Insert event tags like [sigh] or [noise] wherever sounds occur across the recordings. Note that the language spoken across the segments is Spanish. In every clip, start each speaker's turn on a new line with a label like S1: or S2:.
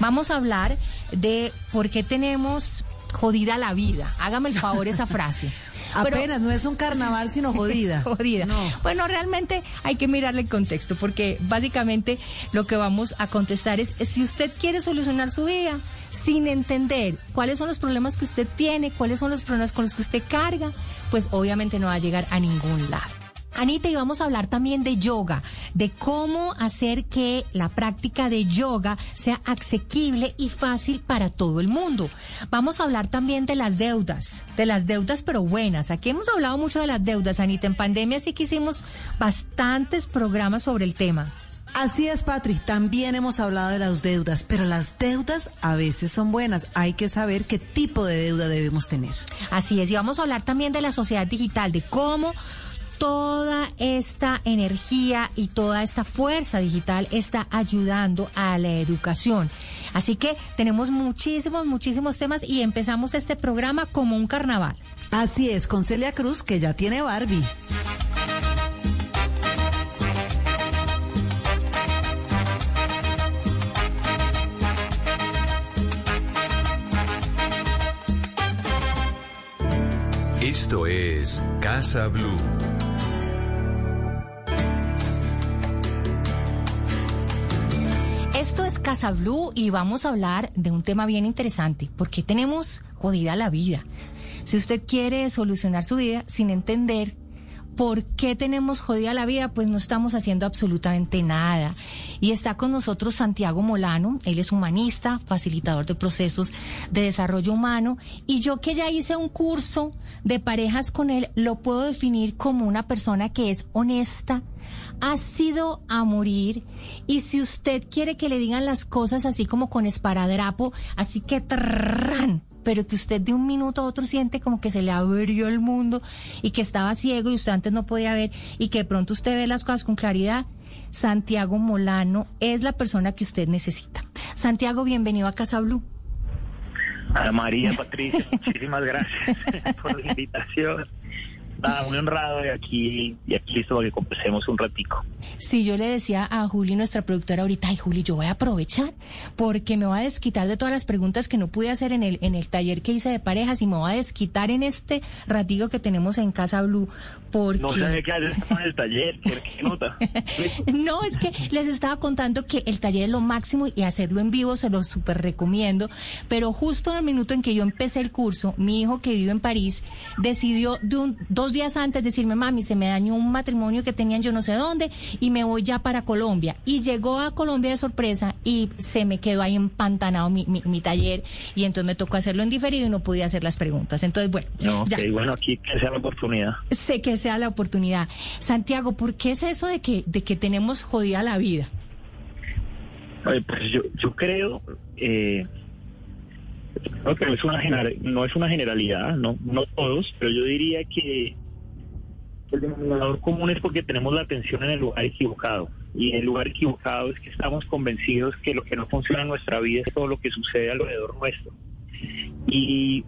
S1: Vamos a hablar de por qué tenemos jodida la vida. Hágame el favor esa [laughs] frase. Pero-
S2: Apenas, no es un carnaval, sino [laughs] jodida. [laughs]
S1: jodida.
S2: No.
S1: Bueno, realmente hay que mirarle el contexto, porque básicamente lo que vamos a contestar es, si usted quiere solucionar su vida sin entender cuáles son los problemas que usted tiene, cuáles son los problemas con los que usted carga, pues obviamente no va a llegar a ningún lado. Anita, y vamos a hablar también de yoga, de cómo hacer que la práctica de yoga sea asequible y fácil para todo el mundo. Vamos a hablar también de las deudas, de las deudas pero buenas. Aquí hemos hablado mucho de las deudas, Anita. En pandemia sí que hicimos bastantes programas sobre el tema.
S2: Así es, Patri. También hemos hablado de las deudas, pero las deudas a veces son buenas. Hay que saber qué tipo de deuda debemos tener.
S1: Así es, y vamos a hablar también de la sociedad digital, de cómo toda esta energía y toda esta fuerza digital está ayudando a la educación. Así que tenemos muchísimos, muchísimos temas y empezamos este programa como un carnaval.
S2: Así es, con Celia Cruz, que ya tiene Barbie.
S3: Esto es Casa Blue.
S1: Casa Blue y vamos a hablar de un tema bien interesante, porque tenemos jodida la vida. Si usted quiere solucionar su vida sin entender por qué tenemos jodida la vida, pues no estamos haciendo absolutamente nada. Y está con nosotros Santiago Molano, él es humanista, facilitador de procesos de desarrollo humano, y yo que ya hice un curso de parejas con él, lo puedo definir como una persona que es honesta, ha sido a morir y si usted quiere que le digan las cosas así como con esparadrapo, así que trrrran, pero que usted de un minuto a otro siente como que se le abrió el mundo y que estaba ciego y usted antes no podía ver y que de pronto usted ve las cosas con claridad, Santiago Molano es la persona que usted necesita. Santiago, bienvenido a Casa Blue.
S4: A María Patricia, muchísimas gracias por la invitación. Nada, muy honrado de aquí y aquí listo para que conversemos un ratico.
S1: Si yo le decía a Juli, nuestra productora ahorita, ay Juli, yo voy a aprovechar porque me voy a desquitar de todas las preguntas que no pude hacer en el, en el taller que hice de parejas y me voy a desquitar en este ratico que tenemos en Casa Blue porque...
S4: No sé qué haces en el taller, ¿qué qué nota? [laughs]
S1: No, es que les estaba contando que el taller es lo máximo y hacerlo en vivo se lo súper recomiendo. Pero justo en el minuto en que yo empecé el curso, mi hijo que vive en París decidió de un- dos días antes decirme, mami, se me dañó un matrimonio que tenían yo no sé dónde y me voy ya para Colombia. Y llegó a Colombia de sorpresa y se me quedó ahí empantanado mi, mi, mi taller y entonces me tocó hacerlo en diferido y no podía hacer las preguntas. Entonces, bueno,
S4: No,
S1: ya.
S4: bueno, aquí que sea la oportunidad.
S1: Sé que sea la oportunidad. Santiago, ¿por qué es eso de que, de que tenemos jodida la vida?
S4: Pues yo, yo creo, eh, creo que no es, una no es una generalidad, no, no todos, pero yo diría que el denominador común es porque tenemos la atención en el lugar equivocado. Y el lugar equivocado es que estamos convencidos que lo que no funciona en nuestra vida es todo lo que sucede alrededor nuestro. Y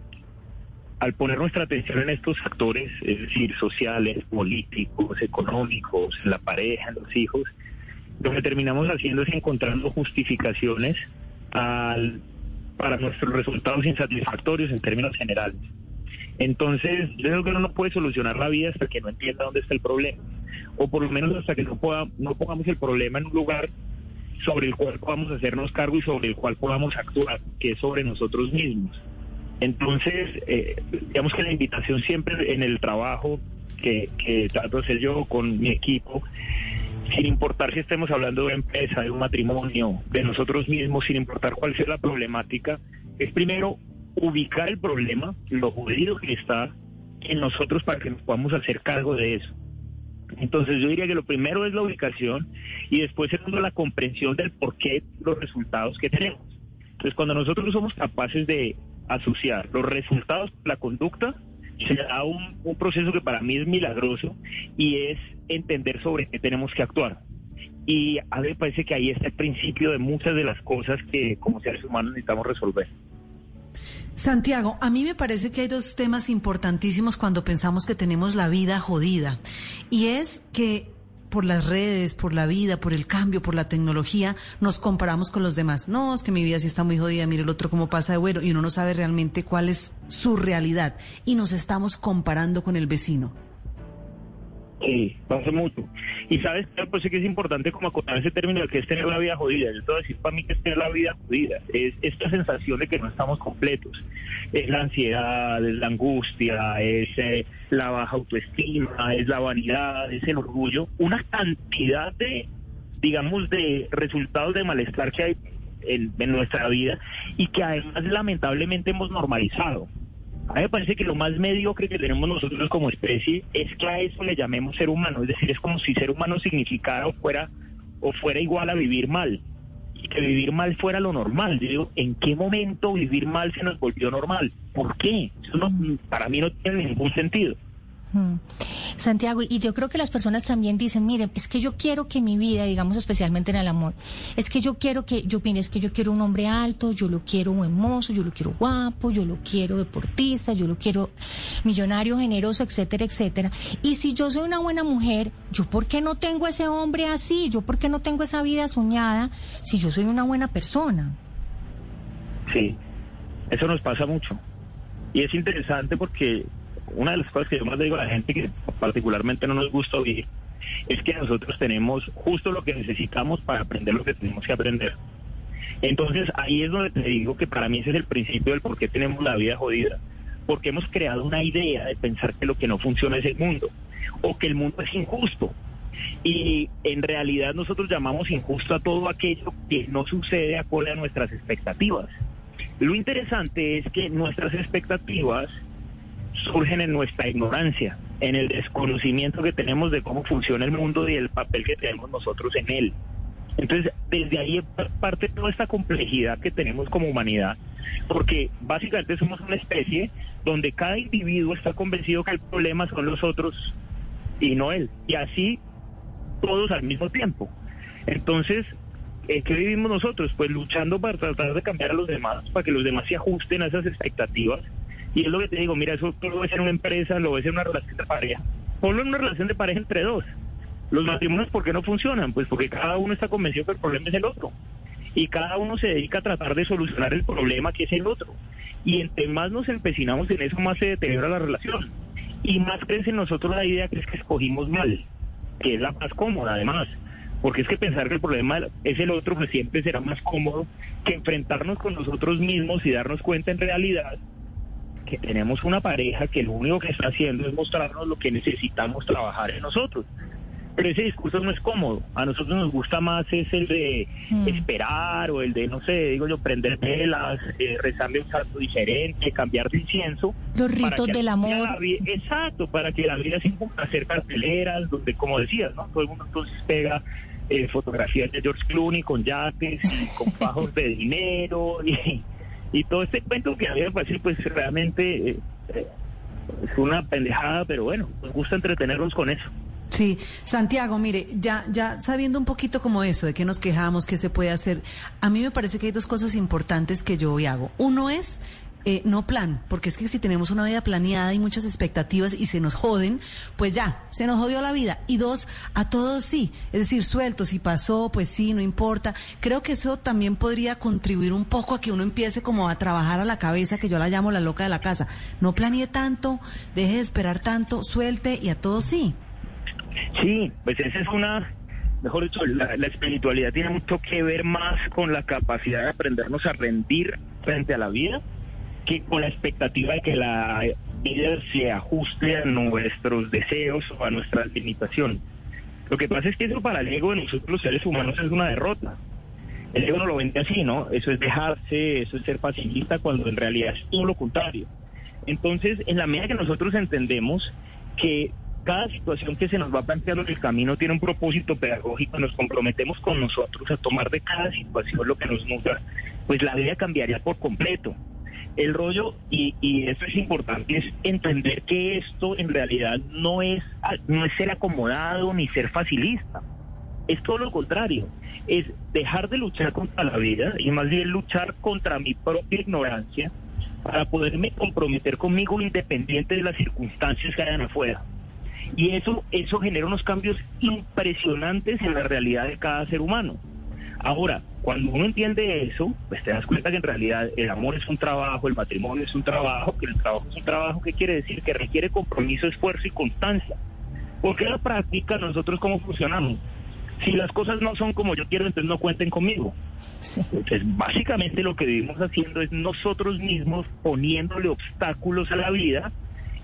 S4: al poner nuestra atención en estos factores, es decir, sociales, políticos, económicos, en la pareja, en los hijos, lo que terminamos haciendo es encontrando justificaciones al- para nuestros resultados insatisfactorios en términos generales. Entonces, yo creo que uno no puede solucionar la vida hasta que no entienda dónde está el problema, o por lo menos hasta que no, pueda, no pongamos el problema en un lugar sobre el cual podamos hacernos cargo y sobre el cual podamos actuar, que es sobre nosotros mismos. Entonces, eh, digamos que la invitación siempre en el trabajo que, que trato de hacer yo con mi equipo, sin importar si estemos hablando de empresa, de un matrimonio, de nosotros mismos, sin importar cuál sea la problemática, es primero ubicar el problema, lo jodido que está en nosotros para que nos podamos hacer cargo de eso. Entonces yo diría que lo primero es la ubicación y después segundo la comprensión del por qué los resultados que tenemos. Entonces, cuando nosotros somos capaces de asociar los resultados, la conducta, se da un, un proceso que para mí es milagroso y es entender sobre qué tenemos que actuar. Y a mí me parece que ahí está el principio de muchas de las cosas que como seres humanos necesitamos resolver.
S2: Santiago, a mí me parece que hay dos temas importantísimos cuando pensamos que tenemos la vida jodida. Y es que por las redes, por la vida, por el cambio, por la tecnología, nos comparamos con los demás. No, es que mi vida sí está muy jodida, mire el otro cómo pasa de bueno, y uno no sabe realmente cuál es su realidad. Y nos estamos comparando con el vecino.
S4: Sí, pasa mucho. Y sabes, pues sí que es importante como acotar ese término de que es tener la vida jodida. Yo te decir para mí que es tener la vida jodida. Es esta sensación de que no estamos completos. Es la ansiedad, es la angustia, es eh, la baja autoestima, es la vanidad, es el orgullo. Una cantidad de, digamos, de resultados de malestar que hay en nuestra vida y que además lamentablemente hemos normalizado. A mí me parece que lo más mediocre que tenemos nosotros como especie es que a eso le llamemos ser humano. Es decir, es como si ser humano significara o fuera, o fuera igual a vivir mal. Y que vivir mal fuera lo normal. Yo digo, ¿en qué momento vivir mal se nos volvió normal? ¿Por qué? Eso no, para mí no tiene ningún sentido.
S1: Mm. Santiago, y yo creo que las personas también dicen, miren, es que yo quiero que mi vida, digamos especialmente en el amor, es que yo quiero que, yo opine, es que yo quiero un hombre alto, yo lo quiero hermoso, yo lo quiero guapo, yo lo quiero deportista, yo lo quiero millonario, generoso, etcétera, etcétera. Y si yo soy una buena mujer, ¿yo por qué no tengo ese hombre así? ¿Yo por qué no tengo esa vida soñada si yo soy una buena persona?
S4: Sí, eso nos pasa mucho. Y es interesante porque una de las cosas que yo más le digo a la gente que particularmente no nos gusta oír es que nosotros tenemos justo lo que necesitamos para aprender lo que tenemos que aprender. Entonces ahí es donde te digo que para mí ese es el principio del por qué tenemos la vida jodida. Porque hemos creado una idea de pensar que lo que no funciona es el mundo o que el mundo es injusto. Y en realidad nosotros llamamos injusto a todo aquello que no sucede acorde a nuestras expectativas. Lo interesante es que nuestras expectativas surgen en nuestra ignorancia, en el desconocimiento que tenemos de cómo funciona el mundo y el papel que tenemos nosotros en él. Entonces, desde ahí parte toda esta complejidad que tenemos como humanidad, porque básicamente somos una especie donde cada individuo está convencido que el problema son los otros y no él, y así todos al mismo tiempo. Entonces, eh, ¿qué vivimos nosotros? Pues luchando para tratar de cambiar a los demás, para que los demás se ajusten a esas expectativas y es lo que te digo, mira, eso tú lo ves en una empresa, lo ves en una relación de pareja. Ponlo en una relación de pareja entre dos. Los matrimonios, ¿por qué no funcionan? Pues porque cada uno está convencido que el problema es el otro. Y cada uno se dedica a tratar de solucionar el problema que es el otro. Y entre más nos empecinamos en eso, más se deteriora la relación. Y más crece en nosotros la idea que es que escogimos mal, que es la más cómoda además. Porque es que pensar que el problema es el otro, pues siempre será más cómodo que enfrentarnos con nosotros mismos y darnos cuenta en realidad que tenemos una pareja que lo único que está haciendo es mostrarnos lo que necesitamos trabajar en nosotros. Pero ese discurso no es cómodo. A nosotros nos gusta más es el de
S1: Mm.
S4: esperar o el de, no sé, digo yo, prender velas, eh, rezarle un santo diferente, cambiar de incienso.
S1: Los ritos del amor.
S4: Exacto, para que la vida sin hacer carteleras, donde, como decías, ¿no? Todo el mundo entonces pega eh, fotografías de George Clooney con yates y con [laughs] bajos de dinero y, y todo este cuento que a mí me parece pues realmente eh, es una pendejada, pero bueno, nos gusta entretenernos con eso.
S2: Sí, Santiago, mire, ya, ya sabiendo un poquito como eso, de qué nos quejamos, qué se puede hacer, a mí me parece que hay dos cosas importantes que yo hoy hago. Uno es eh, no plan, porque es que si tenemos una vida planeada y muchas expectativas y se nos joden, pues ya, se nos jodió la vida. Y dos, a todos sí, es decir, suelto, si pasó, pues sí, no importa. Creo que eso también podría contribuir un poco a que uno empiece como a trabajar a la cabeza, que yo la llamo la loca de la casa. No planee tanto, deje de esperar tanto, suelte y a todos sí.
S4: Sí, pues esa es una, mejor dicho, la, la espiritualidad tiene mucho que ver más con la capacidad de aprendernos a rendir frente a la vida que con la expectativa de que la vida se ajuste a nuestros deseos o a nuestras limitaciones. Lo que pasa es que eso para el ego de nosotros los seres humanos es una derrota. El ego no lo vende así, ¿no? Eso es dejarse, eso es ser pacifista cuando en realidad es todo lo contrario. Entonces, en la medida que nosotros entendemos que cada situación que se nos va planteando en el camino tiene un propósito pedagógico, nos comprometemos con nosotros a tomar de cada situación lo que nos nutra, pues la vida cambiaría por completo. El rollo, y, y esto es importante, es entender que esto en realidad no es, no es ser acomodado ni ser facilista. Es todo lo contrario, es dejar de luchar contra la vida y más bien luchar contra mi propia ignorancia para poderme comprometer conmigo independiente de las circunstancias que hayan afuera. Y eso, eso genera unos cambios impresionantes en la realidad de cada ser humano. Ahora, cuando uno entiende eso, pues te das cuenta que en realidad el amor es un trabajo, el matrimonio es un trabajo, que el trabajo es un trabajo que quiere decir que requiere compromiso, esfuerzo y constancia. Porque en la práctica nosotros cómo funcionamos. Si las cosas no son como yo quiero, entonces no cuenten conmigo. Entonces, básicamente lo que vivimos haciendo es nosotros mismos poniéndole obstáculos a la vida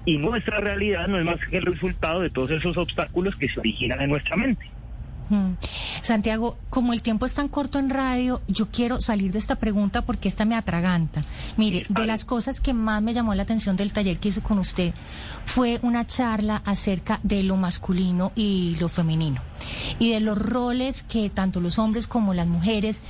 S4: y nuestra realidad no es más que el resultado de todos esos obstáculos que se originan en nuestra mente.
S1: Santiago, como el tiempo es tan corto en radio, yo quiero salir de esta pregunta porque esta me atraganta. Mire, de las cosas que más me llamó la atención del taller que hizo con usted fue una charla acerca de lo masculino y lo femenino y de los roles que tanto los hombres como las mujeres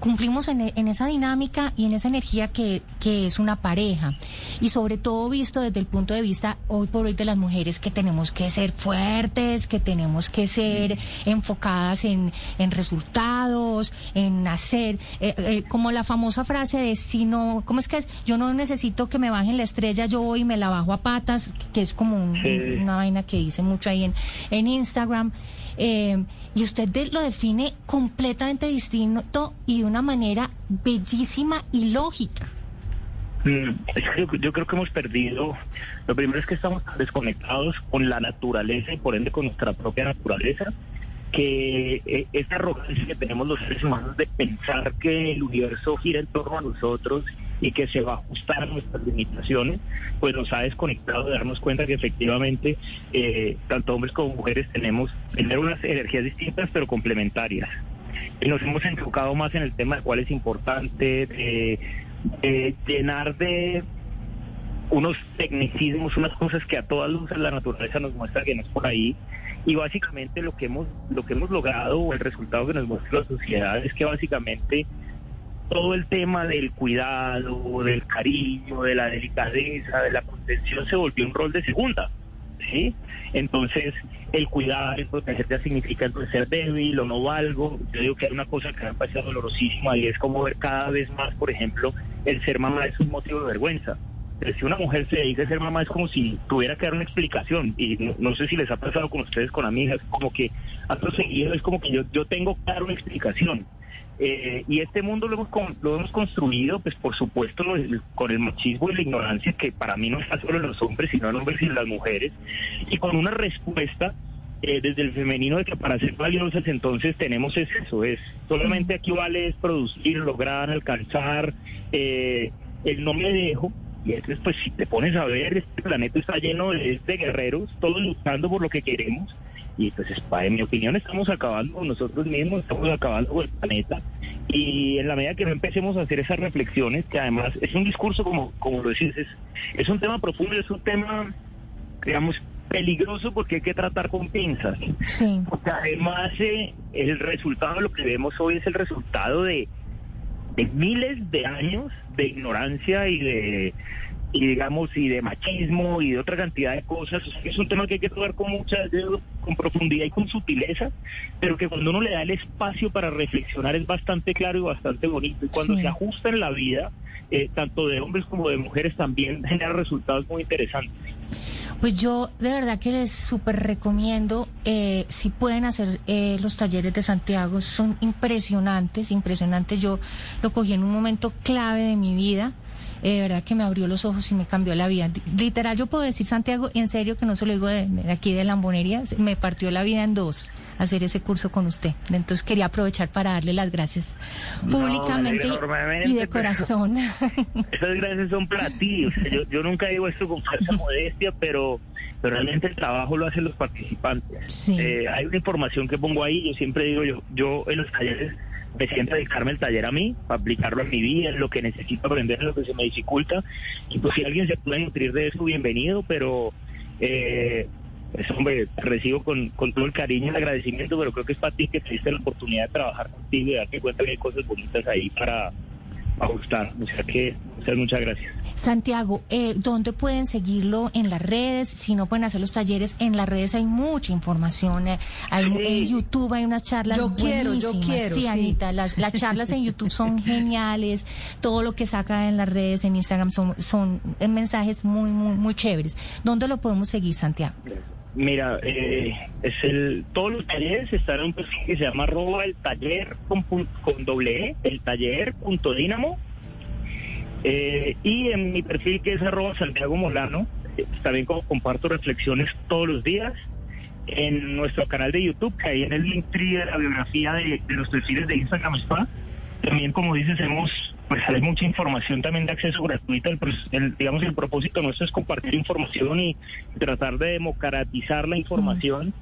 S1: cumplimos en, en, esa dinámica y en esa energía que, que, es una pareja. Y sobre todo visto desde el punto de vista hoy por hoy de las mujeres que tenemos que ser fuertes, que tenemos que ser enfocadas en, en resultados, en hacer, eh, eh, como la famosa frase de si no, ¿cómo es que es? Yo no necesito que me bajen la estrella, yo voy y me la bajo a patas, que es como un, una vaina que dice mucho ahí en, en Instagram. Eh, y usted lo define completamente distinto y de una manera bellísima y lógica.
S4: Mm, yo creo que hemos perdido, lo primero es que estamos desconectados con la naturaleza y por ende con nuestra propia naturaleza, que eh, esta arrogancia que tenemos los seres humanos de pensar que el universo gira en torno a nosotros y que se va a ajustar a nuestras limitaciones, pues nos ha desconectado de darnos cuenta que efectivamente eh, tanto hombres como mujeres tenemos tener unas energías distintas pero complementarias. Y nos hemos enfocado más en el tema de cuál es importante, de, llenar de unos tecnicismos, unas cosas que a todas luces la naturaleza nos muestra que no es por ahí. Y básicamente lo que hemos, lo que hemos logrado o el resultado que nos muestra la sociedad es que básicamente todo el tema del cuidado, del cariño, de la delicadeza, de la contención se volvió un rol de segunda. ¿sí? Entonces, el cuidar, el proteger significa entonces ser débil o no valgo. Yo digo que hay una cosa que me ha parecido dolorosísima y es como ver cada vez más, por ejemplo, el ser mamá es un motivo de vergüenza. Pero si una mujer se dice ser mamá es como si tuviera que dar una explicación y no, sé si les ha pasado con ustedes, con amigas, como que a seguido es como que yo, yo tengo que dar una explicación. Eh, y este mundo lo hemos, lo hemos construido, pues por supuesto, con el machismo y la ignorancia, que para mí no está solo en los hombres, sino en hombres y las mujeres, y con una respuesta eh, desde el femenino de que para ser valiosas entonces tenemos es eso, es solamente aquí vale es producir, lograr, alcanzar, eh, el no me dejo, y entonces pues si te pones a ver, este planeta está lleno de, de guerreros, todos luchando por lo que queremos, y pues en mi opinión estamos acabando con nosotros mismos, estamos acabando con el planeta y en la medida que no empecemos a hacer esas reflexiones, que además es un discurso como, como lo decís, es, es un tema profundo, es un tema, digamos, peligroso porque hay que tratar con pinzas. Sí. Porque además eh, el resultado, lo que vemos hoy es el resultado de, de miles de años de ignorancia y de y digamos y de machismo y de otra cantidad de cosas. Es un tema que hay que tocar con mucha con profundidad y con sutileza pero que cuando uno le da el espacio para reflexionar es bastante claro y bastante bonito. Y cuando se ajusta en la vida eh, tanto de hombres como de mujeres también genera resultados muy interesantes
S1: pues yo de verdad que les súper recomiendo, eh, si pueden hacer eh, los talleres de Santiago, son impresionantes, impresionantes. Yo lo cogí en un momento clave de mi vida eh, de verdad que me abrió los ojos y me cambió la vida. Literal, yo puedo decir, Santiago, en serio que no se lo digo de, aquí de Lambonería, me partió la vida en dos hacer ese curso con usted. Entonces quería aprovechar para darle las gracias públicamente y de corazón. [laughs]
S4: Esas gracias son para ti. yo, nunca digo esto con falsa [laughs] modestia, pero, pero realmente el trabajo lo hacen los participantes. Eh, hay una información que pongo ahí, yo siempre digo, yo, yo en los talleres me siento dedicarme el taller a mí, para aplicarlo en mi vida, en lo que necesito aprender, en lo que se me dificulta. Y pues si alguien se puede nutrir de eso, bienvenido, pero eh, pues hombre, te recibo con, con todo el cariño y el agradecimiento, pero creo que es para ti que te diste la oportunidad de trabajar contigo y darte cuenta que hay cosas bonitas ahí para ajustar. O sea que, muchas, muchas gracias.
S1: Santiago, eh, ¿dónde pueden seguirlo en las redes? Si no pueden hacer los talleres, en las redes hay mucha información. eh, hay,
S4: Sí.
S1: En YouTube hay unas charlas
S2: Yo quiero, yo quiero,
S1: Sí,
S2: sí.
S1: Anita, las, las charlas en YouTube son [laughs] geniales. Todo lo que saca en las redes, en Instagram, son, son eh, mensajes muy, muy, muy chéveres. ¿Dónde lo podemos seguir, Santiago?
S4: Mira, eh, es el, todos los talleres están en un perfil que se llama arroba el taller con, con doble E, el taller punto dínamo. Eh, y en mi perfil que es arroba Santiago Molano, eh, también comparto reflexiones todos los días. En nuestro canal de YouTube, que ahí en el link de la biografía de, de los perfiles de Instagram está. También, como dices, hemos, pues hay mucha información también de acceso gratuito. El, digamos, el propósito nuestro es compartir información y tratar de democratizar la información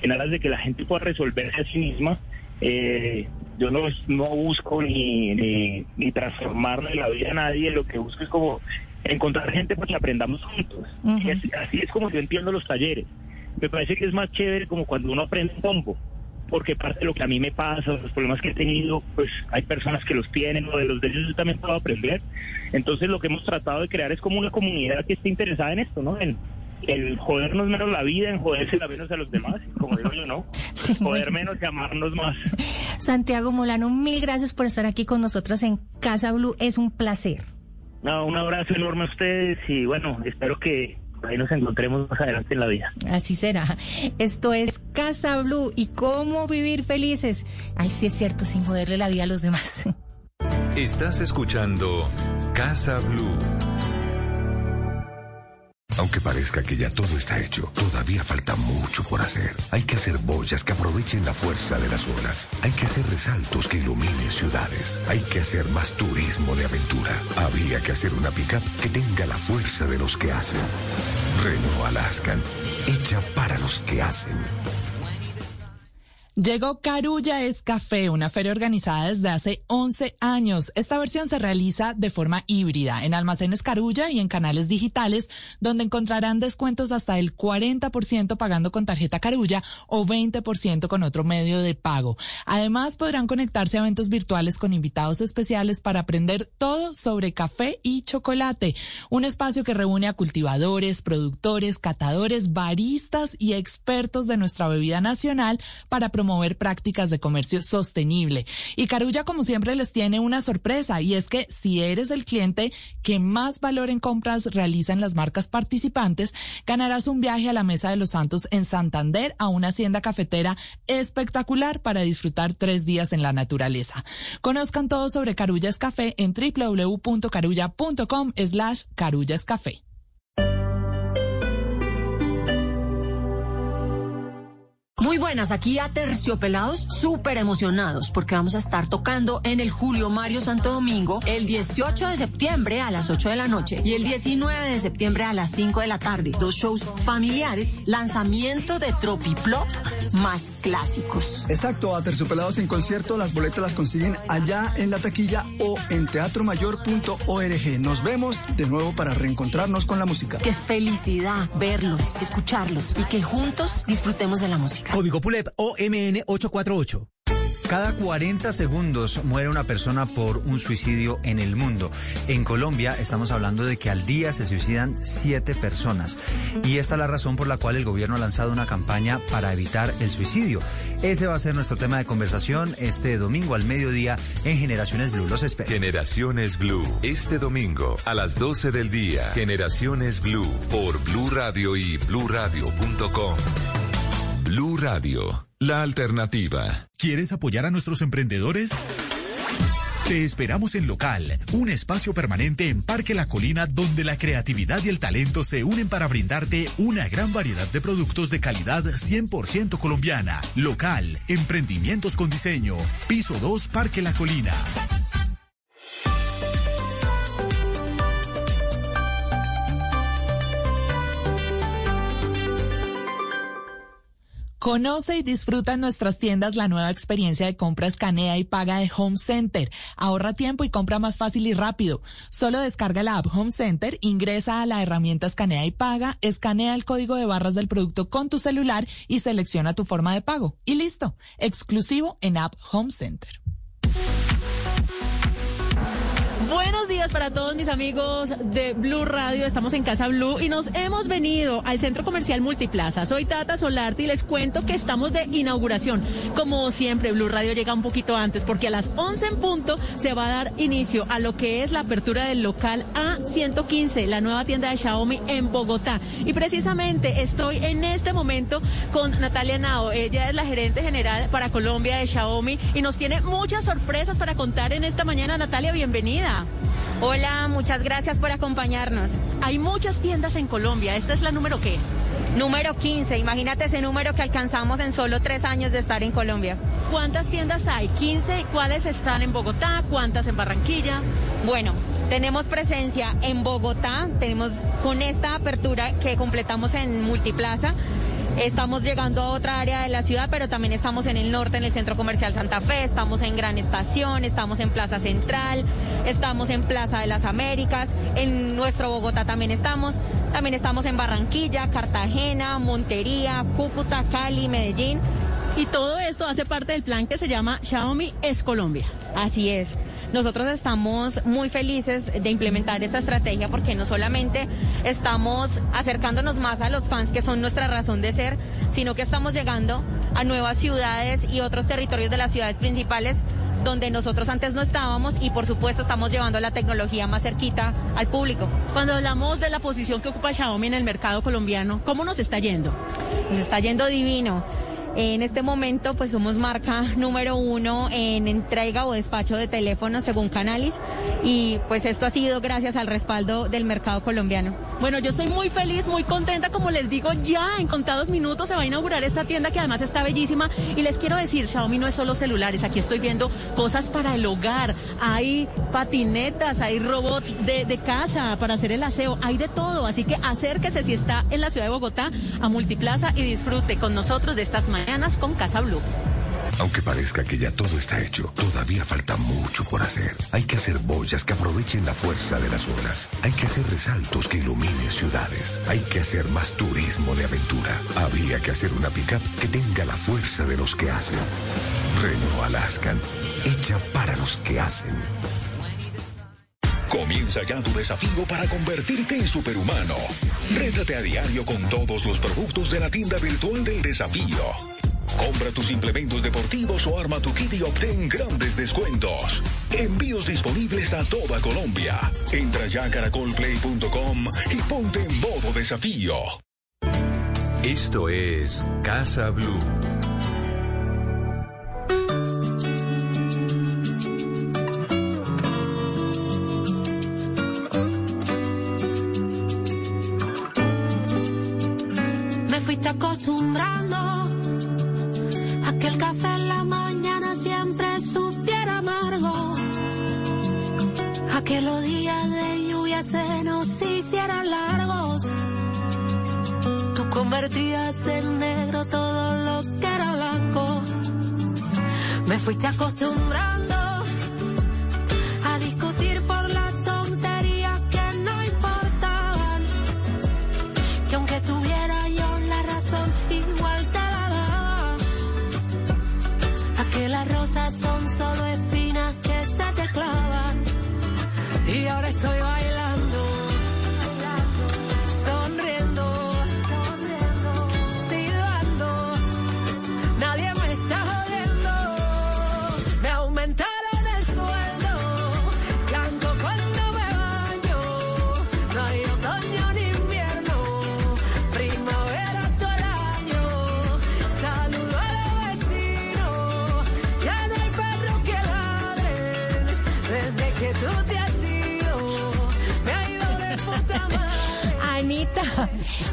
S4: en aras de que la gente pueda resolverse a sí misma. Eh, yo no, no busco ni, ni, ni transformarle la vida a nadie, lo que busco es como encontrar gente para que aprendamos juntos. Así, así es como yo entiendo los talleres. Me parece que es más chévere como cuando uno aprende un combo porque parte de lo que a mí me pasa, los problemas que he tenido, pues hay personas que los tienen o de los de ellos yo también puedo aprender. Entonces lo que hemos tratado de crear es como una comunidad que esté interesada en esto, ¿no? En el jodernos menos la vida, en joderse la menos a los demás, como digo yo, ¿no? [laughs]
S1: Sí,
S4: Joder
S1: bueno.
S4: menos y amarnos más.
S1: Santiago Molano, mil gracias por estar aquí con nosotras en Casa Blue. Es un placer.
S4: No, un abrazo enorme a ustedes y bueno, espero que ahí nos encontremos más adelante en la vida.
S1: Así será. Esto es Casa Blue y cómo vivir felices. Ay, sí es cierto, sin joderle la vida a los demás.
S3: Estás escuchando Casa Blue.
S5: Aunque parezca que ya todo está hecho, todavía falta mucho por hacer. Hay que hacer boyas que aprovechen la fuerza de las olas. Hay que hacer resaltos que iluminen ciudades. Hay que hacer más turismo de aventura. Había que hacer una pickup que tenga la fuerza de los que hacen. Renault Alaskan, hecha para los que hacen.
S6: Llegó Carulla es Café, una feria organizada desde hace 11 años. Esta versión se realiza de forma híbrida en almacenes Carulla y en canales digitales, donde encontrarán descuentos hasta el 40% pagando con tarjeta Carulla o 20% con otro medio de pago. Además, podrán conectarse a eventos virtuales con invitados especiales para aprender todo sobre café y chocolate. Un espacio que reúne a cultivadores, productores, catadores, baristas y expertos de nuestra bebida nacional para promover prácticas de comercio sostenible. Y Carulla, como siempre, les tiene una sorpresa y es que si eres el cliente que más valor en compras realiza en las marcas participantes, ganarás un viaje a la Mesa de los Santos en Santander a una hacienda cafetera espectacular para disfrutar tres días en la naturaleza. Conozcan todo sobre Carullas Café en www.carulla.com slash carullascafé.
S7: Muy buenas, aquí a Terciopelados, súper emocionados porque vamos a estar tocando en el Julio Mario Santo Domingo el 18 de septiembre a las 8 de la noche y el 19 de septiembre a las 5 de la tarde. Dos shows familiares, lanzamiento de Tropiplop más clásicos.
S8: Exacto, a Terciopelados en concierto, las boletas las consiguen allá en la taquilla o en teatromayor.org. Nos vemos de nuevo para reencontrarnos con la música.
S7: Qué felicidad verlos, escucharlos y que juntos disfrutemos de la música.
S9: Código PULEP OMN 848. Cada 40 segundos muere una persona por un suicidio en el mundo. En Colombia estamos hablando de que al día se suicidan 7 personas. Y esta es la razón por la cual el gobierno ha lanzado una campaña para evitar el suicidio. Ese va a ser nuestro tema de conversación este domingo al mediodía en Generaciones Blue. Los espero.
S3: Generaciones Blue. Este domingo a las 12 del día. Generaciones Blue por Blue Radio y bluradio.com. Blue Radio, la alternativa.
S10: ¿Quieres apoyar a nuestros emprendedores? Te esperamos en Local, un espacio permanente en Parque La Colina donde la creatividad y el talento se unen para brindarte una gran variedad de productos de calidad 100% colombiana. Local, emprendimientos con diseño. Piso 2, Parque La Colina.
S6: Conoce y disfruta en nuestras tiendas la nueva experiencia de compra escanea y paga de Home Center. Ahorra tiempo y compra más fácil y rápido. Solo descarga la app Home Center, ingresa a la herramienta escanea y paga, escanea el código de barras del producto con tu celular y selecciona tu forma de pago. Y listo. Exclusivo en app Home Center.
S11: Buenos días para todos mis amigos de Blue Radio. Estamos en Casa Blue y nos hemos venido al Centro Comercial Multiplaza. Soy Tata Solarte y les cuento que estamos de inauguración. Como siempre, Blue Radio llega un poquito antes porque a las 11 en punto se va a dar inicio a lo que es la apertura del local A115, la nueva tienda de Xiaomi en Bogotá. Y precisamente estoy en este momento con Natalia Nao. Ella es la gerente general para Colombia de Xiaomi y nos tiene muchas sorpresas para contar en esta mañana. Natalia, bienvenida.
S12: Hola, muchas gracias por acompañarnos.
S11: Hay muchas tiendas en Colombia. ¿Esta es la número qué?
S12: Número 15. Imagínate ese número que alcanzamos en solo tres años de estar en Colombia.
S11: ¿Cuántas tiendas hay? 15. ¿Cuáles están en Bogotá? ¿Cuántas en Barranquilla?
S12: Bueno, tenemos presencia en Bogotá. Tenemos con esta apertura que completamos en Multiplaza. Estamos llegando a otra área de la ciudad, pero también estamos en el norte, en el Centro Comercial Santa Fe, estamos en Gran Estación, estamos en Plaza Central, estamos en Plaza de las Américas, en nuestro Bogotá también estamos, también estamos en Barranquilla, Cartagena, Montería, Cúcuta, Cali, Medellín.
S11: Y todo esto hace parte del plan que se llama Xiaomi es Colombia.
S12: Así es. Nosotros estamos muy felices de implementar esta estrategia porque no solamente estamos acercándonos más a los fans que son nuestra razón de ser, sino que estamos llegando a nuevas ciudades y otros territorios de las ciudades principales donde nosotros antes no estábamos y por supuesto estamos llevando la tecnología más cerquita al público.
S11: Cuando hablamos de la posición que ocupa Xiaomi en el mercado colombiano, ¿cómo nos está yendo?
S12: Nos está yendo divino. En este momento, pues somos marca número uno en entrega o despacho de teléfonos según Canalis y pues esto ha sido gracias al respaldo del mercado colombiano.
S11: Bueno, yo estoy muy feliz, muy contenta, como les digo, ya en contados minutos se va a inaugurar esta tienda que además está bellísima. Y les quiero decir, Xiaomi no es solo celulares, aquí estoy viendo cosas para el hogar, hay patinetas, hay robots de, casa para hacer el aseo, hay de todo, así que acérquese si está en la ciudad de Bogotá a Multiplaza y disfrute con nosotros de estas mañanas con Casa Blue.
S5: Aunque parezca que ya todo está hecho, todavía falta mucho por hacer. Hay que hacer boyas que aprovechen la fuerza de las olas. Hay que hacer resaltos que iluminen ciudades. Hay que hacer más turismo de aventura. Había que hacer una pickup que tenga la fuerza de los que hacen. Renault Alaskan, hecha para los que hacen.
S13: Comienza ya tu desafío para convertirte en superhumano. Rétate a diario con todos los productos de la tienda virtual del desafío. Compra tus implementos deportivos o arma tu kit y obtén grandes descuentos. Envíos disponibles a toda Colombia. Entra ya a caracolplay.com y ponte en modo desafío.
S3: Esto es Casa Blue.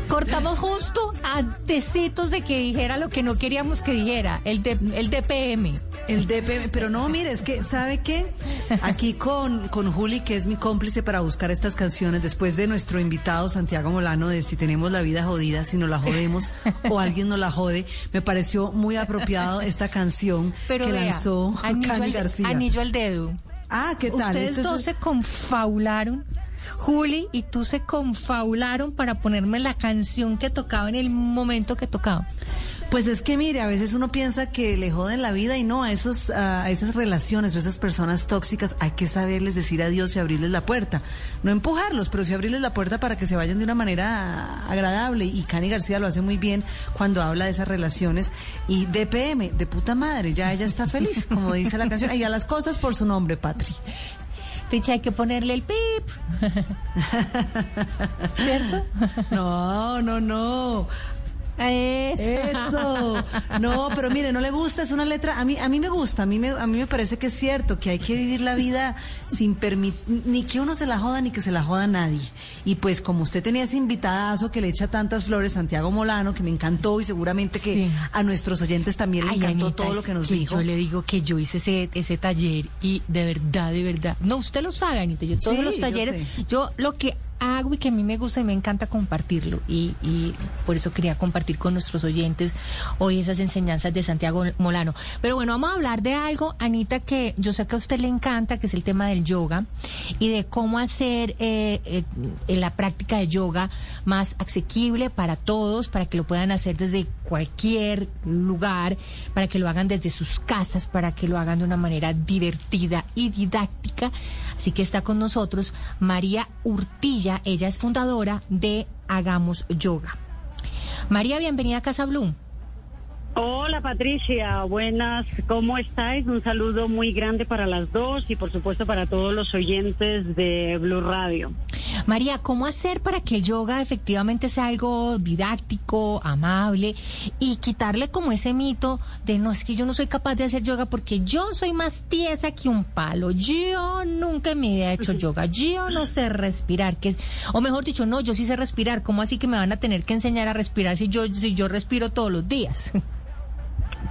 S1: Cortamos justo antecitos de que dijera lo que no queríamos que dijera, el, de- el DPM.
S2: El DPM, pero no, mire, es que, ¿sabe qué? Aquí con, con Juli, que es mi cómplice para buscar estas canciones, después de nuestro invitado Santiago Molano, de si tenemos la vida jodida, si nos la jodemos [laughs] o alguien nos la jode, me pareció muy apropiado esta canción
S1: Pero
S2: que
S1: vea,
S2: lanzó
S1: anillo
S2: Cani
S1: al,
S2: García.
S1: anillo al dedo.
S2: Ah, ¿qué tal?
S1: Ustedes dos se confabularon. Juli y tú se confabularon para ponerme la canción que tocaba en el momento que tocaba.
S2: Pues es que mire, a veces uno piensa que le joden la vida y no, a, esos, a esas relaciones o esas personas tóxicas hay que saberles decir adiós y abrirles la puerta. No empujarlos, pero sí abrirles la puerta para que se vayan de una manera agradable. Y Cani García lo hace muy bien cuando habla de esas relaciones. Y DPM, de puta madre, ya ella está feliz, como dice la canción. Y a las cosas por su nombre, Patri.
S1: Hay que ponerle el pip. [laughs] ¿Cierto?
S2: No, no, no.
S1: Eso.
S2: Eso. No, pero mire, no le gusta, es una letra, a mí, a mí me gusta, a mí me, a mí me parece que es cierto, que hay que vivir la vida sin permitir, ni que uno se la joda, ni que se la joda nadie. Y pues como usted tenía ese invitadazo que le echa tantas flores, Santiago Molano, que me encantó y seguramente que
S1: Sí.
S2: a nuestros oyentes también le encantó
S1: Anita,
S2: todo lo que nos
S1: que
S2: dijo.
S1: Yo le digo que yo hice ese, ese taller y de verdad, de verdad. No, usted lo sabe, Anita. Yo todos
S2: Sí,
S1: los talleres, yo, lo que hago y que a mí me gusta y me encanta compartirlo. Y, y por eso quería compartir con nuestros oyentes hoy esas enseñanzas de Santiago Molano. Pero bueno, vamos a hablar de algo, Anita, que yo sé que a usted le encanta, que es el tema del yoga y de cómo hacer eh, eh, la práctica de yoga más asequible para todos, para que lo puedan hacer desde cualquier lugar, para que lo hagan desde sus casas, para que lo hagan de una manera divertida y didáctica. Así que está con nosotros María Urtilla, ella es fundadora de Hagamos Yoga. María, bienvenida a Casa Blue.
S14: Hola Patricia, buenas, ¿cómo estáis? Un saludo muy grande para las dos y por supuesto para todos los oyentes de Blue Radio.
S1: María, ¿cómo hacer para que el yoga efectivamente sea algo didáctico, amable y quitarle como ese mito de no es que yo no soy capaz de hacer yoga porque yo soy más tiesa que un palo, yo nunca en mi vida he hecho [laughs] yoga, yo no sé respirar, que es, o mejor dicho, no, yo sí sé respirar, ¿cómo así que me van a tener que enseñar a respirar si yo, si yo respiro todos los días? [laughs]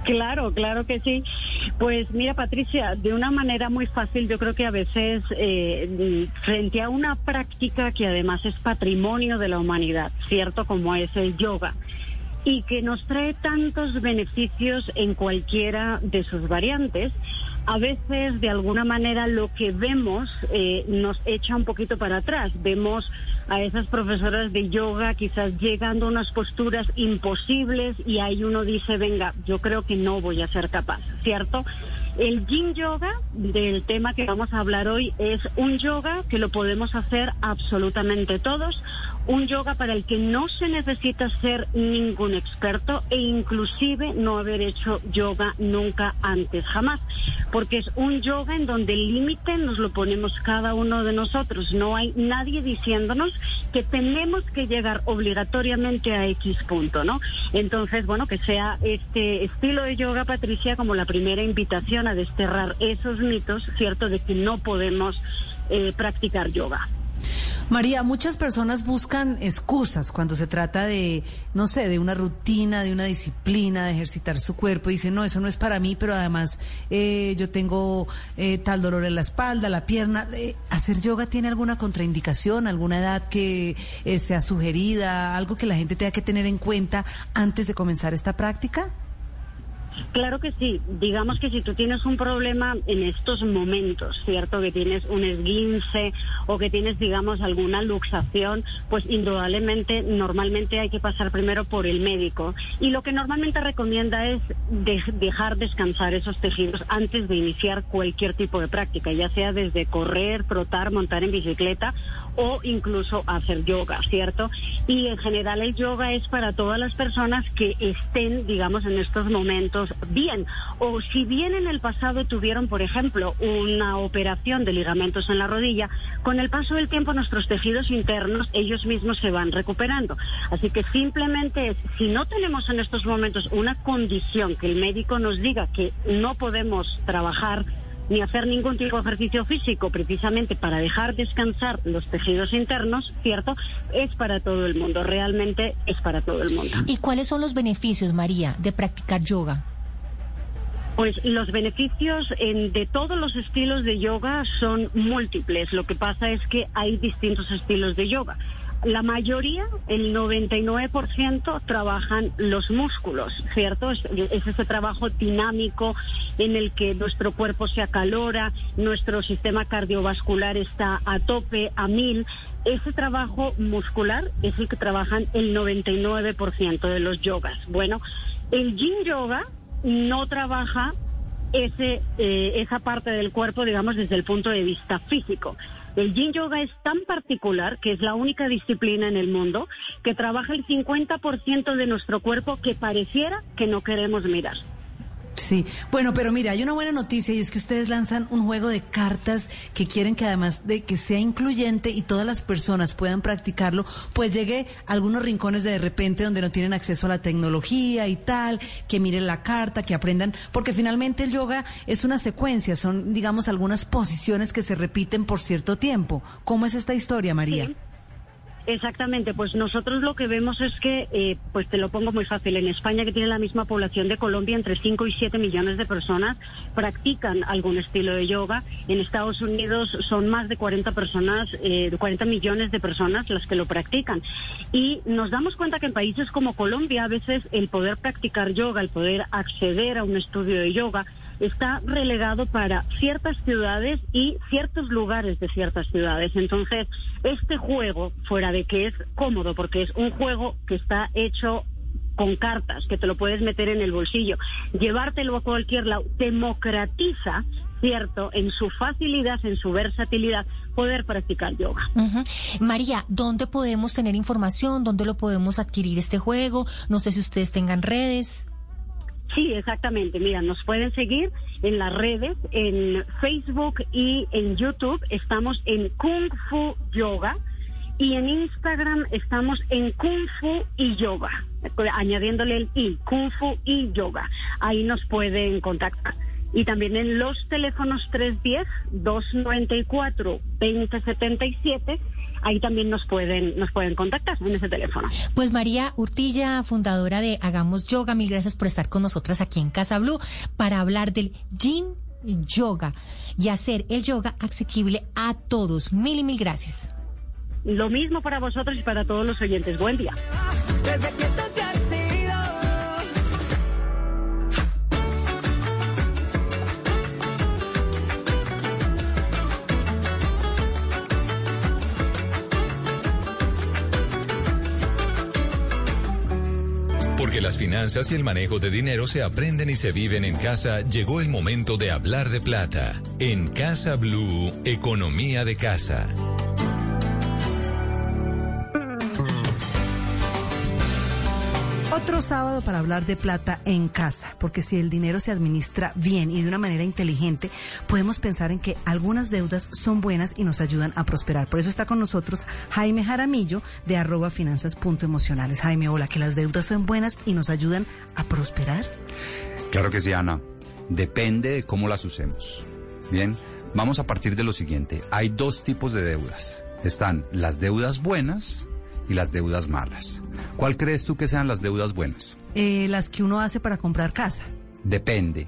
S14: Claro, claro que sí. Pues mira, Patricia, de una manera muy fácil, yo creo que a veces eh, frente a una práctica que además es patrimonio de la humanidad, ¿cierto? Como es el yoga y que nos trae tantos beneficios en cualquiera de sus variantes, a veces de alguna manera lo que vemos eh, nos echa un poquito para atrás. Vemos a esas profesoras de yoga quizás llegando a unas posturas imposibles y ahí uno dice, venga, yo creo que no voy a ser capaz, ¿cierto? El yin yoga del tema que vamos a hablar hoy es un yoga que lo podemos hacer absolutamente todos, un yoga para el que no se necesita ser ningún experto e inclusive no haber hecho yoga nunca antes, jamás, porque es un yoga en donde el límite nos lo ponemos cada uno de nosotros, no hay nadie diciéndonos que tenemos que llegar obligatoriamente a X punto, ¿no? Entonces, bueno, que sea este estilo de yoga, Patricia, como la primera invitación a desterrar esos mitos, ¿cierto?, de que no podemos eh, practicar yoga.
S2: María, muchas personas buscan excusas cuando se trata de, no sé, de una rutina, de una disciplina, de ejercitar su cuerpo. Dicen, no, eso no es para mí, pero además eh, yo tengo eh, tal dolor en la espalda, la pierna. Eh, ¿Hacer yoga tiene alguna contraindicación, alguna edad que eh, sea sugerida, algo que la gente tenga que tener en cuenta antes de comenzar esta práctica?
S14: Claro que sí. Digamos que si tú tienes un problema en estos momentos, ¿cierto? Que tienes un esguince o que tienes, digamos, alguna luxación, pues indudablemente, normalmente hay que pasar primero por el médico. Y lo que normalmente recomienda es de- dejar descansar esos tejidos antes de iniciar cualquier tipo de práctica, ya sea desde correr, trotar, montar en bicicleta o incluso hacer yoga, ¿cierto? Y en general el yoga es para todas las personas que estén, digamos, en estos momentos bien. O si bien en el pasado tuvieron, por ejemplo, una operación de ligamentos en la rodilla, con el paso del tiempo nuestros tejidos internos, ellos mismos se van recuperando. Así que simplemente es, si no tenemos en estos momentos una condición que el médico nos diga que no podemos trabajar, ni hacer ningún tipo de ejercicio físico precisamente para dejar descansar los tejidos internos, ¿cierto? Es para todo el mundo, realmente es para todo el mundo.
S1: ¿Y cuáles son los beneficios, María, de practicar yoga?
S14: Pues los beneficios en, de todos los estilos de yoga son múltiples. Lo que pasa es que hay distintos estilos de yoga. La mayoría, el 99%, trabajan los músculos, ¿cierto? Es, es, ese trabajo dinámico en el que nuestro cuerpo se acalora, nuestro sistema cardiovascular está a tope, a mil. Ese trabajo muscular es el que trabajan el 99% de los yogas. Bueno, el yin yoga no trabaja ese, eh, esa parte del cuerpo, digamos, desde el punto de vista físico. El yin yoga es tan particular que es la única disciplina en el mundo que trabaja el 50% de nuestro cuerpo que pareciera que no queremos mirar.
S2: Sí, bueno, pero mira, hay una buena noticia y es que ustedes lanzan un juego de cartas que quieren que además de que sea incluyente y todas las personas puedan practicarlo, pues llegue a algunos rincones de, de repente donde no tienen acceso a la tecnología y tal, que miren la carta, que aprendan, porque finalmente el yoga es una secuencia, son digamos algunas posiciones que se repiten por cierto tiempo. ¿Cómo es esta historia, María?
S14: Exactamente, pues nosotros lo que vemos es que, eh, pues te lo pongo muy fácil, en España que tiene la misma población de Colombia, entre 5 y 7 millones de personas practican algún estilo de yoga. En Estados Unidos son más de 40 personas, eh, 40 millones de personas las que lo practican. Y nos damos cuenta que en países como Colombia a veces el poder practicar yoga, el poder acceder a un estudio de yoga, está relegado para ciertas ciudades y ciertos lugares de ciertas ciudades. Entonces, este juego, fuera de que es cómodo, porque es un juego que está hecho con cartas, que te lo puedes meter en el bolsillo, llevártelo a cualquier lado, democratiza, cierto, en su facilidad, en su versatilidad, poder practicar yoga.
S1: María, ¿dónde podemos tener información? ¿Dónde lo podemos adquirir este juego? No sé si ustedes tengan redes.
S14: Sí, exactamente. Mira, nos pueden seguir en las redes, en Facebook y en YouTube. Estamos en Kung Fu Yoga y en Instagram estamos en Kung Fu y Yoga, añadiéndole el I, Kung Fu y Yoga. Ahí nos pueden contactar. Y también en los teléfonos 310-294-2077 ahí también nos pueden, nos pueden contactar en ese teléfono.
S1: Pues María Urtilla, fundadora de Hagamos Yoga, mil gracias por estar con nosotras aquí en Casa Blue para hablar del Yin Yoga y hacer el yoga asequible a todos. Mil y mil gracias.
S14: Lo mismo para vosotros y para todos los oyentes. Buen día.
S3: Porque las finanzas y el manejo de dinero se aprenden y se viven en casa, llegó el momento de hablar de plata. En Casa Blue, Economía de Casa.
S2: Otro sábado para hablar de plata en casa, porque si el dinero se administra bien y de una manera inteligente, podemos pensar en que algunas deudas son buenas y nos ayudan a prosperar. Por eso está con nosotros Jaime Jaramillo de arroba finanzas.emocionales. Jaime, hola, que las deudas son buenas y nos ayudan a prosperar.
S15: Claro que sí, Ana. Depende de cómo las usemos. Bien, vamos a partir de lo siguiente. Hay dos tipos de deudas. Están las deudas buenas y las deudas malas. ¿Cuál crees tú que sean las deudas buenas?
S2: Eh, las que uno hace para comprar casa.
S15: Depende.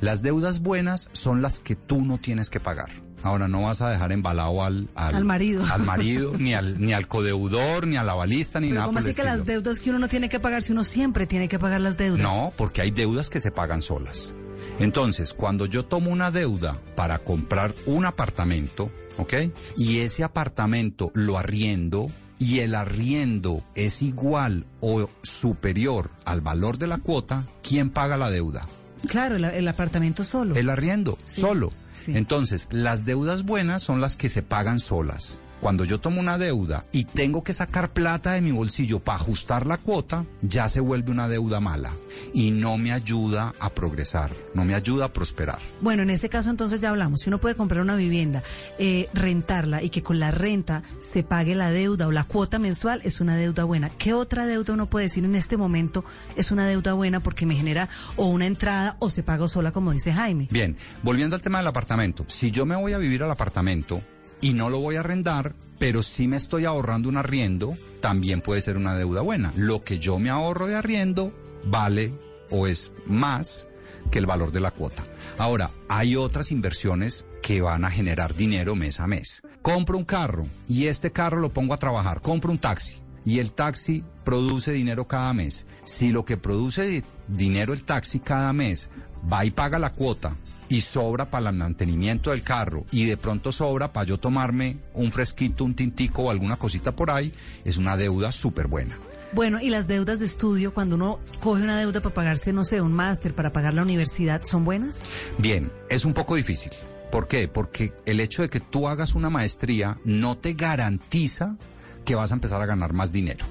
S15: Las deudas buenas son las que tú no tienes que pagar. Ahora no vas a dejar embalado al, al,
S2: al marido,
S15: al marido [laughs] ni al ni al codeudor, ni a la balista, ni
S2: Pero
S15: nada.
S2: ¿Cómo así que las deudas que uno no tiene que pagar si uno siempre tiene que pagar las deudas?
S15: No, porque hay deudas que se pagan solas. Entonces, cuando yo tomo una deuda para comprar un apartamento, ¿ok? Y ese apartamento lo arriendo y el arriendo es igual o superior al valor de la cuota, ¿quién paga la deuda?
S2: Claro, el, el apartamento solo.
S15: El arriendo, sí, solo. Sí. Entonces, las deudas buenas son las que se pagan solas. Cuando yo tomo una deuda y tengo que sacar plata de mi bolsillo para ajustar la cuota, ya se vuelve una deuda mala y no me ayuda a progresar, no me ayuda a prosperar.
S2: Bueno, en ese caso entonces ya hablamos, si uno puede comprar una vivienda, eh, rentarla y que con la renta se pague la deuda o la cuota mensual, es una deuda buena. ¿Qué otra deuda uno puede decir en este momento es una deuda buena porque me genera o una entrada o se paga sola, como dice Jaime?
S15: Bien, volviendo al tema del apartamento, si yo me voy a vivir al apartamento, y no lo voy a arrendar, pero si me estoy ahorrando un arriendo, también puede ser una deuda buena. Lo que yo me ahorro de arriendo vale o es más que el valor de la cuota. Ahora, hay otras inversiones que van a generar dinero mes a mes. Compro un carro y este carro lo pongo a trabajar. Compro un taxi y el taxi produce dinero cada mes. Si lo que produce dinero el taxi cada mes va y paga la cuota y sobra para el mantenimiento del carro y de pronto sobra para yo tomarme un fresquito, un tintico o alguna cosita por ahí, es una deuda súper buena.
S2: Bueno, y las deudas de estudio, cuando uno coge una deuda para pagarse, no sé, un máster, para pagar la universidad, ¿son buenas?
S15: Bien, es un poco difícil. ¿Por qué? Porque el hecho de que tú hagas una maestría no te garantiza que vas a empezar a ganar más dinero.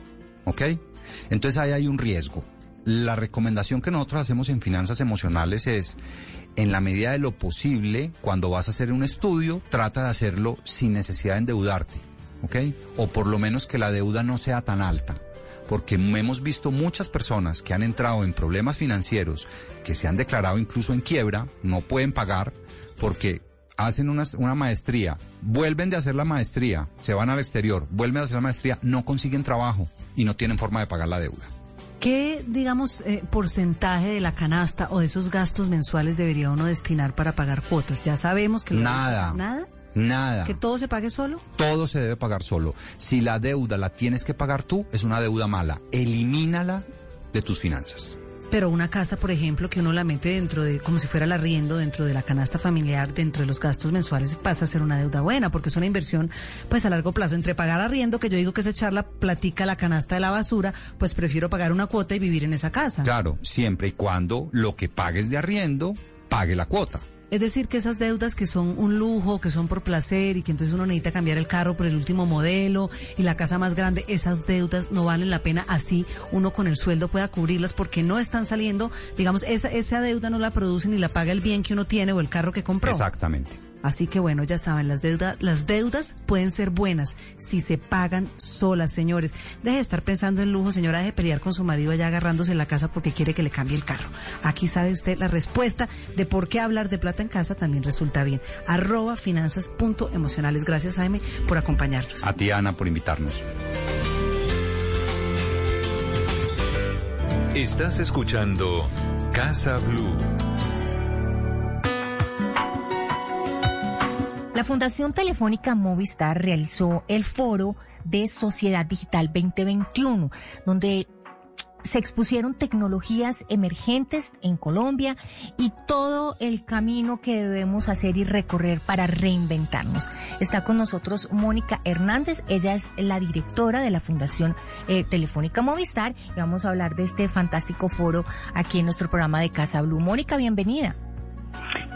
S15: ¿Ok? Entonces ahí hay un riesgo. La recomendación que nosotros hacemos en finanzas emocionales es, en la medida de lo posible, cuando vas a hacer un estudio, trata de hacerlo sin necesidad de endeudarte. ¿Ok? O por lo menos que la deuda no sea tan alta porque hemos visto muchas personas que han entrado en problemas financieros, que se han declarado incluso en quiebra, no pueden pagar porque hacen una, maestría, vuelven de hacer la maestría, se van al exterior, vuelven a hacer la maestría, no consiguen trabajo y no tienen forma de pagar la deuda.
S2: ¿Qué, digamos, eh, porcentaje de la canasta o de esos gastos mensuales debería uno destinar para pagar cuotas? Ya sabemos que...
S15: Nada.
S2: ¿Nada?
S15: Nada.
S2: ¿Que todo se pague solo?
S15: Todo se debe pagar solo. Si la deuda la tienes que pagar tú, es una deuda mala. Elimínala de tus finanzas.
S2: Pero una casa, por ejemplo, que uno la mete dentro de, como si fuera el arriendo, dentro de la canasta familiar, dentro de los gastos mensuales, pasa a ser una deuda buena, porque es una inversión, pues a largo plazo. Entre pagar arriendo, que yo digo que es echar la platica la canasta de la basura, pues prefiero pagar una cuota y vivir en esa casa.
S15: Claro, siempre y cuando lo que pagues de arriendo, pague la cuota.
S2: Es decir, que esas deudas que son un lujo, que son por placer y que entonces uno necesita cambiar el carro por el último modelo y la casa más grande, esas deudas no valen la pena así uno con el sueldo pueda cubrirlas porque no están saliendo, digamos, esa, esa deuda no la produce ni la paga el bien que uno tiene o el carro que compró.
S15: Exactamente.
S2: Así que bueno, ya saben, las deudas, las deudas pueden ser buenas si se pagan solas, señores. Deje de estar pensando en lujo, señora, deje de pelear con su marido allá agarrándose en la casa porque quiere que le cambie el carro. Aquí sabe usted la respuesta de por qué hablar de plata en casa también resulta bien. Arroba finanzas punto emocionales. Gracias, Jaime, por acompañarnos.
S15: A ti, Ana, por invitarnos.
S3: Estás escuchando Casa Blue.
S1: La Fundación Telefónica Movistar realizó el foro de Sociedad Digital 2021, donde se expusieron tecnologías emergentes en Colombia y todo el camino que debemos hacer y recorrer para reinventarnos. Está con nosotros Mónica Hernández, ella es la directora de la Fundación eh, Telefónica Movistar y vamos a hablar de este fantástico foro aquí en nuestro programa de Casa Blue. Mónica, bienvenida.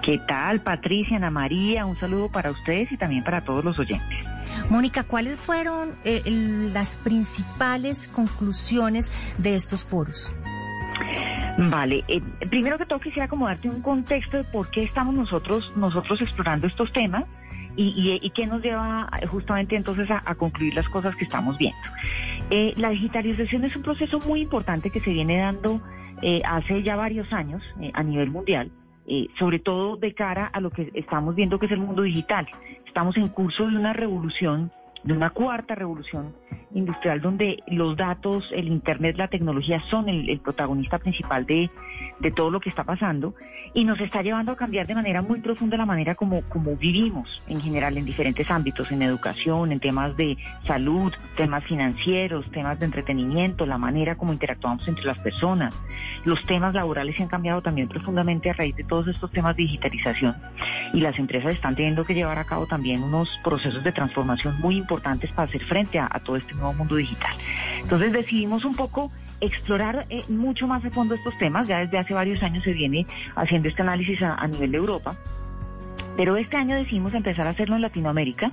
S16: ¿Qué tal, Patricia, Ana María? Un saludo para ustedes y también para todos los oyentes.
S1: Mónica, ¿cuáles fueron eh, las principales conclusiones de estos foros?
S16: Vale, eh, primero que todo quisiera como darte un contexto de por qué estamos nosotros, nosotros explorando estos temas y, qué nos lleva justamente entonces a, concluir las cosas que estamos viendo. Eh, la digitalización es un proceso muy importante que se viene dando hace ya varios años a nivel mundial eh, sobre todo de cara a lo que estamos viendo que es el mundo digital. Estamos en curso de una revolución, de una cuarta revolución industrial donde los datos, el Internet, la tecnología son el, protagonista principal de, de, todo lo que está pasando y nos está llevando a cambiar de manera muy profunda la manera como, como vivimos en general en diferentes ámbitos, en educación, en temas de salud, temas financieros, temas de entretenimiento, la manera como interactuamos entre las personas. Los temas laborales se han cambiado también profundamente a raíz de todos estos temas de digitalización y las empresas están teniendo que llevar a cabo también unos procesos de transformación muy importantes para hacer frente a, a todo este nuevo mundo digital. Entonces decidimos un poco explorar eh, mucho más a fondo estos temas. Ya desde hace varios años se viene haciendo este análisis a nivel de Europa. Pero este año decidimos empezar a hacerlo en Latinoamérica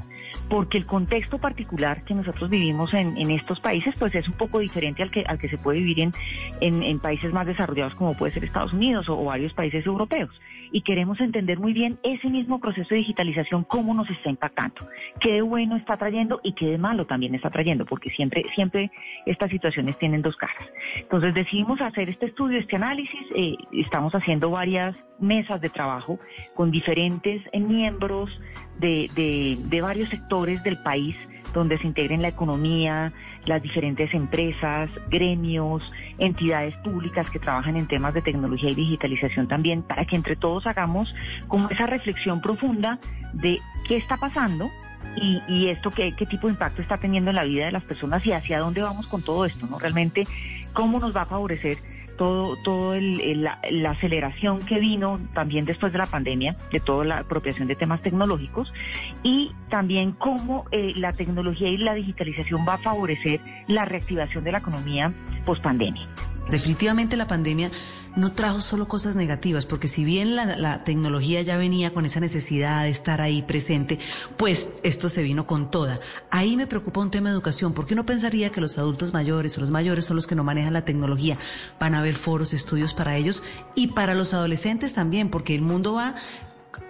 S16: porque el contexto particular que nosotros vivimos en, estos países pues es un poco diferente al que, al que se puede vivir en, en, países más desarrollados como puede ser Estados Unidos o, varios países europeos. Y queremos entender muy bien ese mismo proceso de digitalización, cómo nos está impactando, qué bueno está trayendo y qué de malo también está trayendo, porque siempre, siempre estas situaciones tienen dos caras. Entonces decidimos hacer este estudio, este análisis, eh, estamos haciendo varias mesas de trabajo con diferentes miembros de, de, varios sectores del país donde se integren la economía, las diferentes empresas, gremios, entidades públicas que trabajan en temas de tecnología y digitalización también, para que entre todos hagamos como esa reflexión profunda de qué está pasando y, y esto qué, qué tipo de impacto está teniendo en la vida de las personas y hacia dónde vamos con todo esto, ¿no? Realmente, cómo nos va a favorecer todo, todo el, la, la, aceleración que vino también después de la pandemia, de toda la apropiación de temas tecnológicos, y también cómo eh, la tecnología y la digitalización va a favorecer la reactivación de la economía post pandemia.
S2: Definitivamente la pandemia no trajo solo cosas negativas, porque si bien la, tecnología ya venía con esa necesidad de estar ahí presente, pues esto se vino con toda. Ahí me preocupa un tema de educación, porque uno pensaría que los adultos mayores o los mayores son los que no manejan la tecnología. Van a haber foros, estudios para ellos y para los adolescentes también, porque el mundo va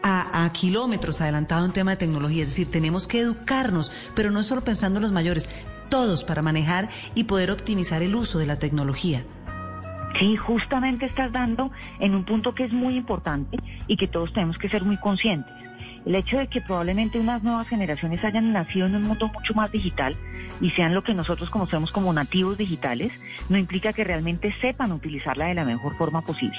S2: a, a, kilómetros adelantado en tema de tecnología. Es decir, tenemos que educarnos, pero no solo pensando en los mayores, todos para manejar y poder optimizar el uso de la tecnología.
S16: Sí, justamente estás dando en un punto que es muy importante y que todos tenemos que ser muy conscientes. El hecho de que probablemente unas nuevas generaciones hayan nacido en un mundo mucho más digital y sean lo que nosotros conocemos como nativos digitales, no implica que realmente sepan utilizarla de la mejor forma posible.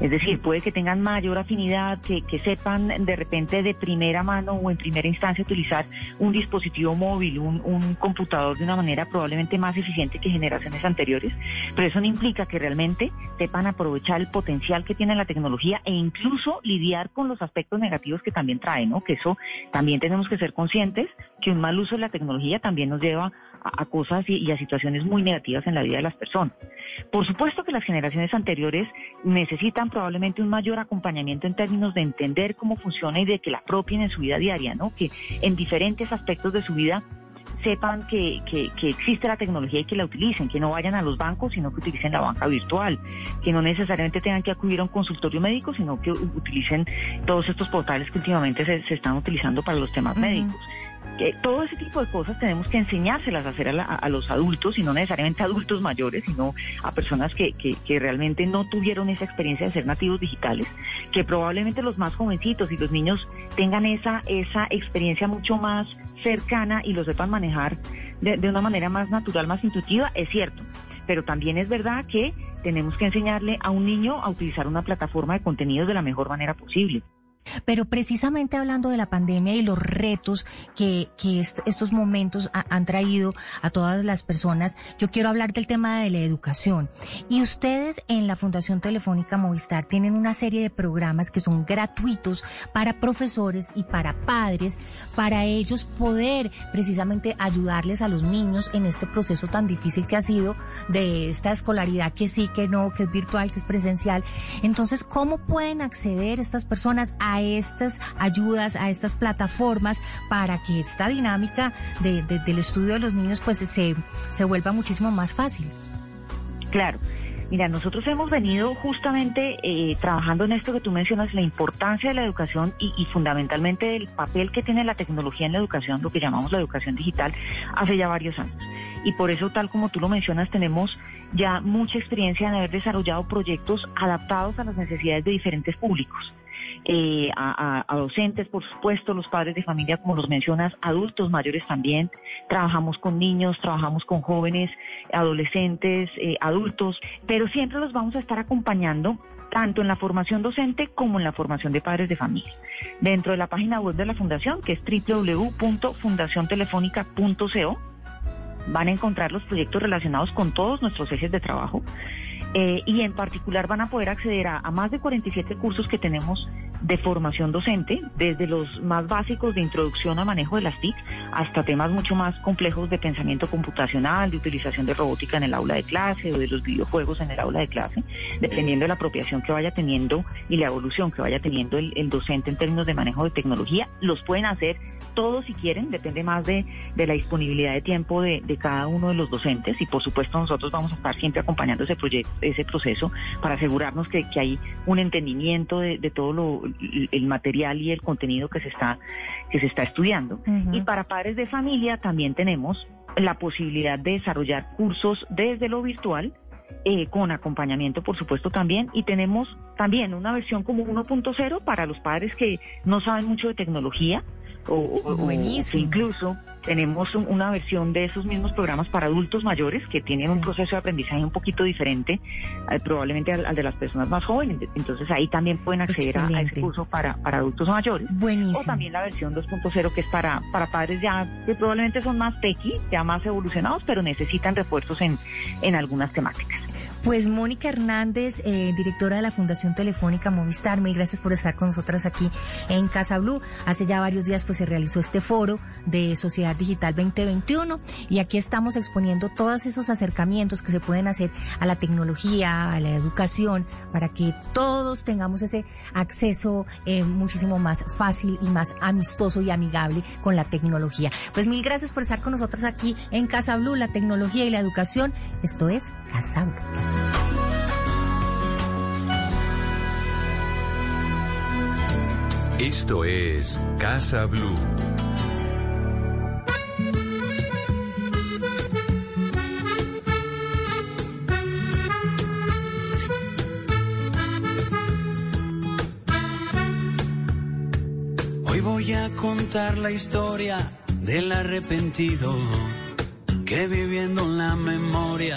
S16: Es decir, puede que tengan mayor afinidad, que, sepan de repente de primera mano o en primera instancia utilizar un dispositivo móvil, un, un computador de una manera probablemente más eficiente que generaciones anteriores, pero eso no implica que realmente sepan aprovechar el potencial que tiene la tecnología e incluso lidiar con los aspectos negativos que también trae, ¿no? Que eso también tenemos que ser conscientes que un mal uso de la tecnología también nos lleva a, cosas y, y, a situaciones muy negativas en la vida de las personas. Por supuesto que las generaciones anteriores necesitan probablemente un mayor acompañamiento en términos de entender cómo funciona y de que la apropien en su vida diaria, ¿no? Que en diferentes aspectos de su vida sepan que, que, que, existe la tecnología y que la utilicen, que no vayan a los bancos, sino que utilicen la banca virtual, que no necesariamente tengan que acudir a un consultorio médico, sino que utilicen todos estos portales que últimamente se, se están utilizando para los temas uh -huh. médicos que todo ese tipo de cosas tenemos que enseñárselas a hacer a, la, a, los adultos y no necesariamente adultos mayores, sino a personas que, que, que, realmente no tuvieron esa experiencia de ser nativos digitales, que probablemente los más jovencitos y los niños tengan esa, esa experiencia mucho más cercana y lo sepan manejar de, de una manera más natural, más intuitiva, es cierto. Pero también es verdad que tenemos que enseñarle a un niño a utilizar una plataforma de contenidos de la mejor manera posible.
S1: Pero precisamente hablando de la pandemia y los retos que, que est estos momentos ha, han traído a todas las personas, yo quiero hablar del tema de la educación. Y ustedes en la Fundación Telefónica Movistar tienen una serie de programas que son gratuitos para profesores y para padres, para ellos poder precisamente ayudarles a los niños en este proceso tan difícil que ha sido de esta escolaridad que sí, que no, que es virtual, que es presencial. Entonces, ¿cómo pueden acceder estas personas a a estas ayudas, a estas plataformas para que esta dinámica de, de, del estudio de los niños pues se, se vuelva muchísimo más fácil.
S16: Claro. Mira, nosotros hemos venido justamente eh, trabajando en esto que tú mencionas, la importancia de la educación y, y, fundamentalmente el papel que tiene la tecnología en la educación, lo que llamamos la educación digital, hace ya varios años. Y por eso, tal como tú lo mencionas, tenemos ya mucha experiencia en haber desarrollado proyectos adaptados a las necesidades de diferentes públicos eh, a, docentes, por supuesto, los padres de familia, como los mencionas, adultos mayores también. Trabajamos con niños, trabajamos con jóvenes, adolescentes, eh, adultos, pero siempre los vamos a estar acompañando tanto en la formación docente como en la formación de padres de familia. Dentro de la página web de la Fundación, que es www.fundaciontelefónica.co, van a encontrar los proyectos relacionados con todos nuestros ejes de trabajo. Eh, y en particular van a poder acceder a, más de 47 cursos que tenemos de formación docente, desde los más básicos de introducción a manejo de las TIC hasta temas mucho más complejos de pensamiento computacional, de utilización de robótica en el aula de clase o de los videojuegos en el aula de clase, dependiendo de la apropiación que vaya teniendo y la evolución que vaya teniendo el, docente en términos de manejo de tecnología. Los pueden hacer todos si quieren, depende más de, la disponibilidad de tiempo de cada uno de los docentes y por supuesto nosotros vamos a estar siempre acompañando ese proyecto ese proceso para asegurarnos que, que hay un entendimiento de, de, todo lo, el material y el contenido que se está, que se está estudiando. Uh -huh. Y para padres de familia también tenemos la posibilidad de desarrollar cursos desde lo virtual, eh, con acompañamiento, por supuesto, también. Y tenemos también una versión como 1.0 para los padres que no saben mucho de tecnología, o, incluso tenemos un- una versión de esos mismos programas para adultos mayores que tienen un proceso de aprendizaje un poquito diferente, eh, probablemente al, al de las personas más jóvenes. Entonces ahí también pueden acceder a, a ese curso para, para adultos mayores.
S1: Buenísimo.
S16: O también la versión 2.0 que es para, para padres ya que probablemente son más tequi, ya más evolucionados, pero necesitan refuerzos en, en algunas temáticas.
S1: Pues Mónica Hernández, eh, directora de la Fundación Telefónica Movistar, mil gracias por estar con nosotras aquí en Casa Blue. Hace ya varios días pues se realizó este foro de Sociedad Digital 2021 y aquí estamos exponiendo todos esos acercamientos que se pueden hacer a la tecnología, a la educación, para que todos tengamos ese acceso eh, muchísimo más fácil y más amistoso y amigable con la tecnología. Pues mil gracias por estar con nosotras aquí en Casa Blue, la tecnología y la educación. Esto es Casa Blue.
S3: Esto es Casa Blue.
S17: Hoy voy a contar la historia del arrepentido que viviendo en la memoria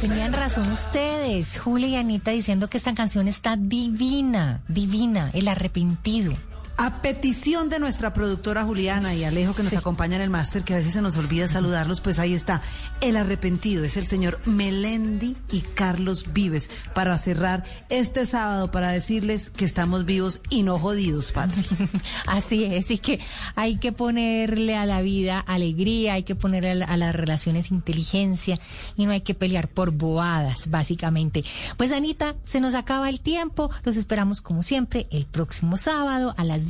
S1: Tenían razón ustedes, Julia y Anita, diciendo que esta canción está divina, divina, el arrepentido.
S2: A petición de nuestra productora Juliana y Alejo que nos acompaña en el máster, que a veces se nos olvida saludarlos, pues ahí está. El arrepentido es el señor Melendi y Carlos Vives para cerrar este sábado para decirles que estamos vivos y no jodidos, padre. [laughs]
S1: Así es, y que hay que ponerle a la vida alegría, hay que ponerle a, la- a las relaciones inteligencia y no hay que pelear por bobadas, básicamente. Pues Anita, se nos acaba el tiempo, los esperamos como siempre el próximo sábado a las